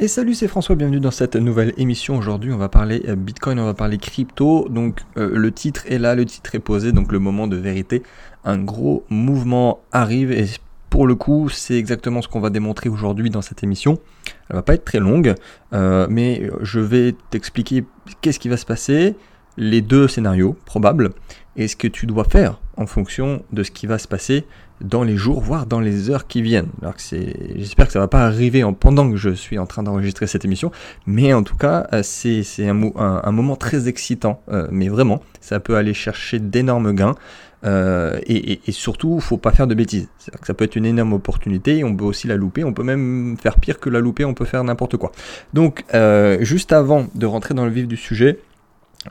Et salut, c'est François, bienvenue dans cette nouvelle émission. Aujourd'hui, on va parler euh, Bitcoin, on va parler crypto. Donc, euh, le titre est là, le titre est posé, donc le moment de vérité. Un gros mouvement arrive et pour le coup, c'est exactement ce qu'on va démontrer aujourd'hui dans cette émission. Elle va pas être très longue, euh, mais je vais t'expliquer qu'est-ce qui va se passer, les deux scénarios probables, et ce que tu dois faire en fonction de ce qui va se passer dans les jours, voire dans les heures qui viennent. Alors que c'est, j'espère que ça va pas arriver en, pendant que je suis en train d'enregistrer cette émission, mais en tout cas, euh, c'est, un, moment très excitant, euh, mais vraiment, ça peut aller chercher d'énormes gains. Euh, et, et, et, surtout, faut pas faire de bêtises. Ça peut être une énorme opportunité, on peut aussi la louper, on peut même faire pire que la louper, on peut faire n'importe quoi. Donc, juste avant de rentrer dans le vif du sujet,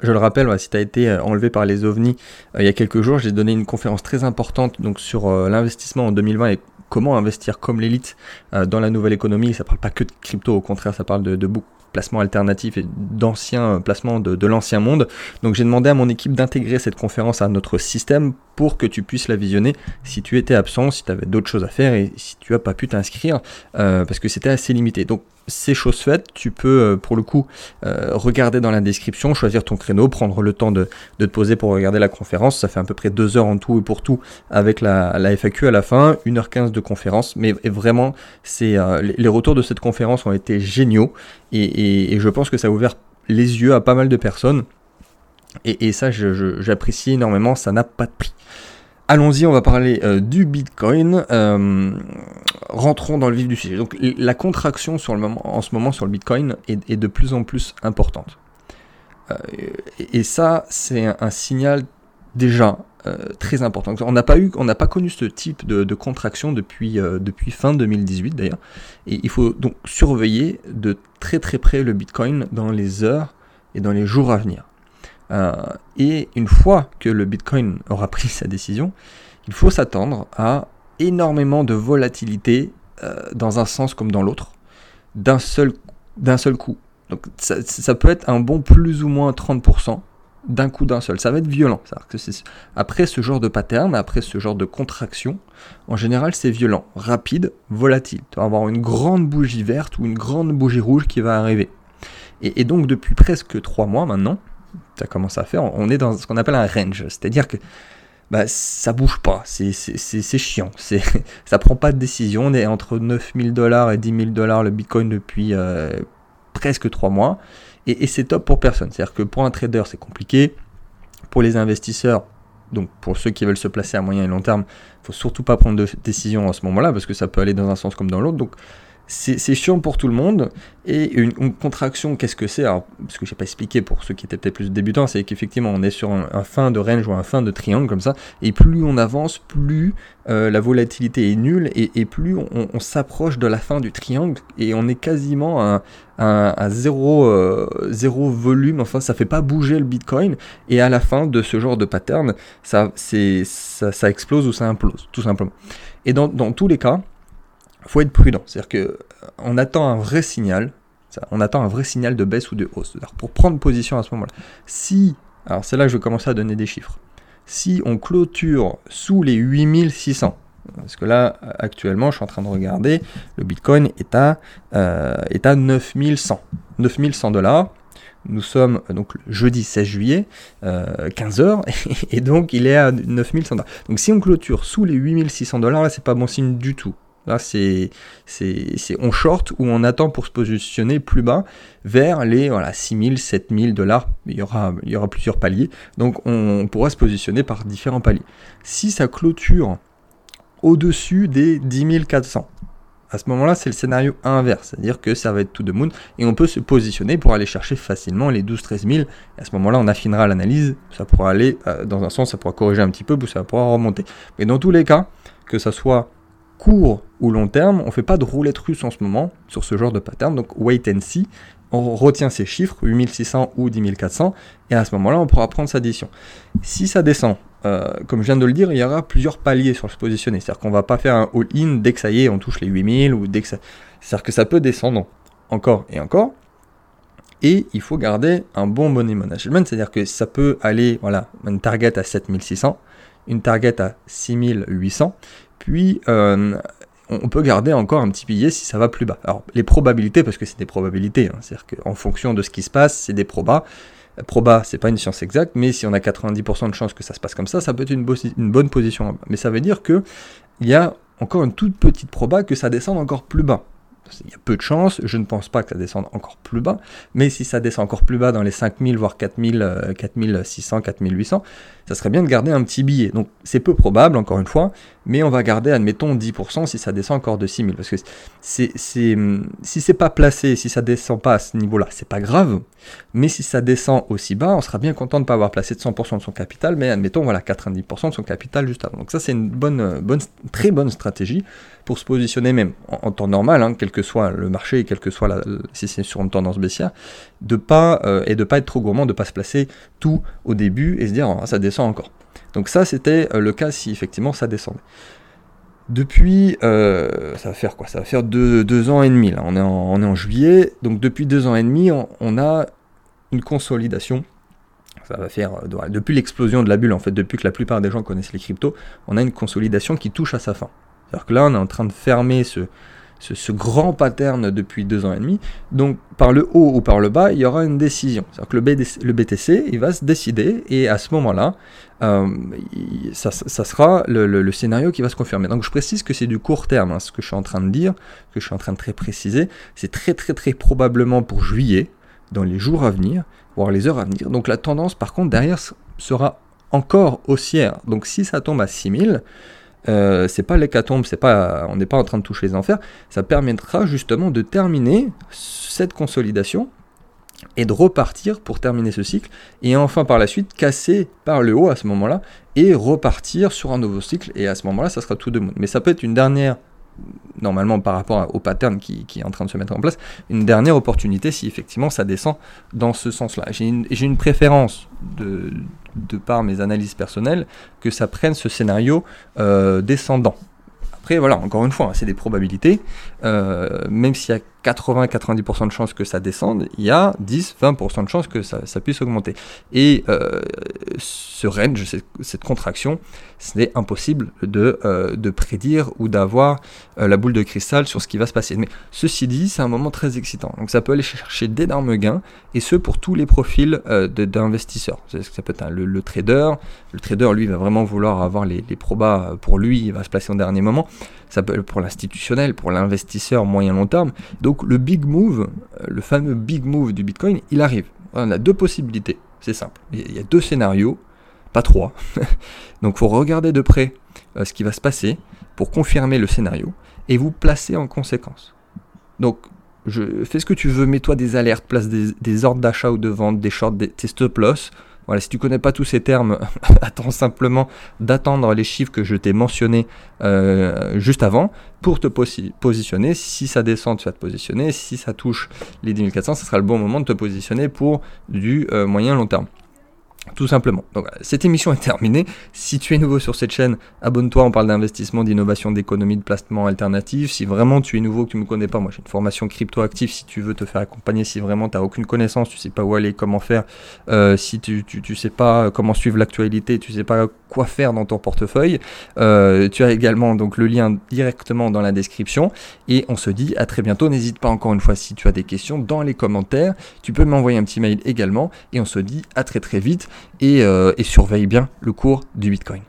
je le rappelle, si tu as été euh, enlevé par les ovnis euh, il y a quelques jours, j'ai donné une conférence très importante donc sur euh, l'investissement en 2020 et comment investir comme l'élite dans la nouvelle économie. Ça parle pas que de crypto, au contraire, ça parle de, de placements alternatifs et d'anciens placements de, l'ancien monde. Donc j'ai demandé à mon équipe d'intégrer cette conférence à notre système pour que tu puisses la visionner si tu étais absent, si tu avais d'autres choses à faire et si tu as pas pu t'inscrire parce que c'était assez limité. C'est chose faite, tu peux euh, pour le coup euh, regarder dans la description, choisir ton créneau, prendre le temps de, te poser pour regarder la conférence, ça fait à peu près deux heures en tout et pour tout avec la, FAQ à la fin, 1h15 de conférence, mais vraiment c'est euh, les retours de cette conférence ont été géniaux et, je pense que ça a ouvert les yeux à pas mal de personnes. Et, ça j'apprécie énormément, ça n'a pas de prix. Allons-y, on va parler euh, du Bitcoin. Euh, rentrons dans le vif du sujet. Donc la contraction en ce moment sur le Bitcoin est, de plus en plus importante. Euh, et, ça, c'est un, signal déjà très important. On n'a pas pas connu ce type de, contraction depuis, depuis fin 2018 d'ailleurs. Et il faut donc surveiller de très très près le Bitcoin dans les heures et dans les jours à venir. Euh, et une fois que le Bitcoin aura pris sa décision, il faut s'attendre à énormément de volatilité euh, dans un sens comme dans l'autre, d'un seul, d'un seul coup. Donc ça, peut être un bon plus ou moins 30% d'un coup d'un seul. Ça va être violent. Après ce genre de pattern, après ce genre de contraction, en général c'est violent, rapide, volatile. Tu vas avoir une grande bougie verte ou une grande bougie rouge qui va arriver. Et, et donc depuis presque 3 mois maintenant, ça commence à faire, on est dans ce qu'on appelle un range, c'est-à-dire que bah, ça bouge pas, c'est chiant, ça prend pas de décision, on est entre 9000 dollars et 10 000 dollars le bitcoin depuis euh, presque 3 mois, et, c'est top pour personne, c'est-à-dire que pour un trader c'est compliqué, pour les investisseurs, donc pour ceux qui veulent se placer à moyen et long terme, il faut surtout pas prendre de décision en ce moment-là, parce que ça peut aller dans un sens comme dans l'autre, donc c'est chiant pour tout le monde. Et une, contraction, qu'est-ce que c'est? Parce que je n'ai pas expliqué pour ceux qui étaient peut-être plus débutants, c'est qu'effectivement, on est sur un, fin de range ou un fin de triangle comme ça. Et plus on avance, plus euh, la volatilité est nulle et, plus on, s'approche de la fin du triangle et on est quasiment à, zéro, euh, zéro volume. Enfin, ça fait pas bouger le Bitcoin. Et à la fin de ce genre de pattern, ça, ça, explose ou ça implose, tout simplement. Et dans, dans tous les cas, faut être prudent. C'est-à-dire que euh, attend un vrai signal. On attend un vrai signal de baisse ou de hausse. Pour prendre position à ce moment-là. Si, alors c'est là que je vais commencer à donner des chiffres. Si on clôture sous les 8600, parce que là, actuellement, je suis en train de regarder, le Bitcoin est à, euh, est à 9100. 9100 dollars. Nous sommes donc jeudi 16 juillet, 15h, euh, et donc il est à 9100 dollars. Donc si on clôture sous les 8600 dollars, là, c'est pas bon signe du tout. Là, on short ou on attend pour se positionner plus bas vers les voilà, 6000, 7000 dollars. Il y, aura, il y aura plusieurs paliers. Donc, on, pourra se positionner par différents paliers. Si ça clôture au-dessus des 10 400, à ce moment-là, c'est le scénario inverse, c'est-à-dire que ça va être tout de moon et on peut se positionner pour aller chercher facilement les 12-13 000. Et à ce moment-là, on affinera l'analyse, ça pourra aller euh, dans un sens, ça pourra corriger un petit peu, ou ça pourra remonter. Mais dans tous les cas, que ça soit court ou long terme, on fait pas de roulette russe en ce moment sur ce genre de pattern, donc wait and see. On retient ces chiffres, 8600 ou 10400, et à ce moment-là, on pourra prendre sa décision. Si ça descend, euh, comme je viens de le dire, il y aura plusieurs paliers sur se positionner. C'est-à-dire qu'on va pas faire un all-in dès que ça y est, on touche les 8000, ou dès que ça... C'est-à-dire que ça peut descendre encore et encore. Et il faut garder un bon money management, c'est-à-dire que ça peut aller, voilà, une target à 7600, une target à 6800, puis, euh, on peut garder encore un petit billet si ça va plus bas. Alors les probabilités, parce que c'est des probabilités, hein, c'est-à-dire qu'en fonction de ce qui se passe, c'est des probas. Proba, c'est pas une science exacte, mais si on a 90% de chances que ça se passe comme ça, ça peut être une, bonne position. Mais ça veut dire que il y a encore une toute petite proba que ça descende encore plus bas il y a peu de chances, je ne pense pas que ça descende encore plus bas, mais si ça descend encore plus bas dans les 5000, voire 4000, 4600, 4800, ça serait bien de garder un petit billet. Donc c'est peu probable, encore une fois, mais on va garder, admettons, 10% si ça descend encore de 6000. Parce que c'est, c'est, si c'est pas placé, si ça descend pas à ce niveau-là, c'est pas grave, mais si ça descend aussi bas, on sera bien content de ne pas avoir placé de 100% de son capital, mais admettons, voilà, 90% de son capital juste avant. Donc ça, c'est une bonne, bonne, très bonne stratégie pour se positionner même en, temps normal, hein, quel que soit le marché et quel que soit la, si c'est sur une tendance baissière, de pas euh, et de pas être trop gourmand, de pas se placer tout au début et se dire ah, ça descend encore. Donc ça c'était euh, le cas si effectivement ça descendait. Depuis, euh, ça va faire quoi? Ça va faire deux, ans et demi. Là. On, est en, on est en juillet, donc depuis deux ans et demi, on, a une consolidation. Ça va faire depuis l'explosion de la bulle, en fait, depuis que la plupart des gens connaissent les cryptos, on a une consolidation qui touche à sa fin. C'est-à-dire que là, on est en train de fermer ce, ce, grand pattern depuis deux ans et demi. Donc, par le haut ou par le bas, il y aura une décision. C'est-à-dire que le, BTC, il va se décider, et à ce moment-là, euh, ça, sera le, scénario qui va se confirmer. Donc, je précise que c'est du court terme, hein, ce que je suis en train de dire, que je suis en train de très préciser. C'est très, très, très probablement pour juillet, dans les jours à venir, voire les heures à venir. Donc, la tendance, par contre, derrière sera encore haussière. Donc, si ça tombe à 6000, euh, c'est pas l'hécatombe, c'est pas, on n'est pas en train de toucher les enfers, ça permettra justement de terminer cette consolidation et de repartir pour terminer ce cycle, et enfin par la suite casser par le haut à ce moment-là, et repartir sur un nouveau cycle, et à ce moment-là ça sera tout de monde. Mais ça peut être une dernière normalement par rapport au pattern qui, est en train de se mettre en place, une dernière opportunité si effectivement ça descend dans ce sens-là. J'ai une, préférence de, par mes analyses personnelles que ça prenne ce scénario euh, descendant. Après, voilà, encore une fois, hein, c'est des probabilités. Euh, même s'il y a 80-90% de chances que ça descende, il y a 10-20% de chances que ça, puisse augmenter. Et euh, ce range, cette, contraction, c'est impossible de, euh, de, prédire ou d'avoir euh, la boule de cristal sur ce qui va se passer. Mais ceci dit, c'est un moment très excitant. Donc ça peut aller chercher d'énormes gains, et ce pour tous les profils d'investisseurs. Ça peut être le, trader. Le trader, lui, va vraiment vouloir avoir les, les probas pour lui, il va se placer en dernier moment. Ça peut être pour l'institutionnel, pour l'investisseur moyen-long terme. Donc donc le big move, euh, le fameux big move du Bitcoin, il arrive. On a deux possibilités, c'est simple. Il y a deux scénarios, pas trois. Donc faut regarder de près euh, ce qui va se passer pour confirmer le scénario et vous placer en conséquence. Donc je, fais ce que tu veux, mets-toi des alertes, place des, ordres d'achat ou de vente, des shorts, des, stop loss. Voilà, si tu connais pas tous ces termes, attends simplement d'attendre les chiffres que je t'ai mentionnés euh, juste avant pour te positionner. Si ça descend, tu vas te positionner. Si ça touche les 10 400, ce sera le bon moment de te positionner pour du euh, moyen long terme. Tout simplement. Donc, cette émission est terminée. Si tu es nouveau sur cette chaîne, abonne-toi. On parle d'investissement, d'innovation, d'économie, de placement alternatif. Si vraiment tu es nouveau, que tu ne me connais pas, moi j'ai une formation crypto active. Si tu veux te faire accompagner, si vraiment tu n'as aucune connaissance, tu sais pas où aller, comment faire, euh, si tu, tu, sais pas comment suivre l'actualité, tu sais pas quoi faire dans ton portefeuille, euh, tu as également donc le lien directement dans la description. Et on se dit à très bientôt. N'hésite pas encore une fois si tu as des questions dans les commentaires. Tu peux m'envoyer un petit mail également. Et on se dit à très très vite et, euh, et surveille bien le cours du Bitcoin.